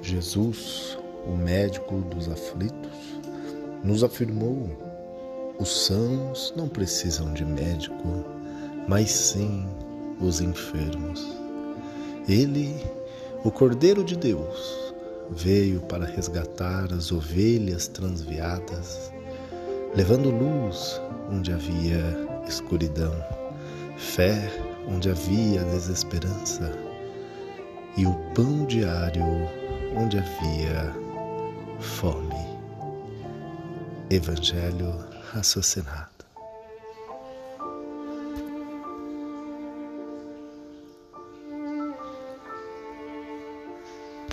Jesus, o médico dos aflitos, nos afirmou: os sãos não precisam de médico, mas sim os enfermos. Ele, o Cordeiro de Deus, veio para resgatar as ovelhas transviadas, levando luz onde havia escuridão, fé onde havia desesperança e o pão diário onde havia fome. Evangelho raciocinado.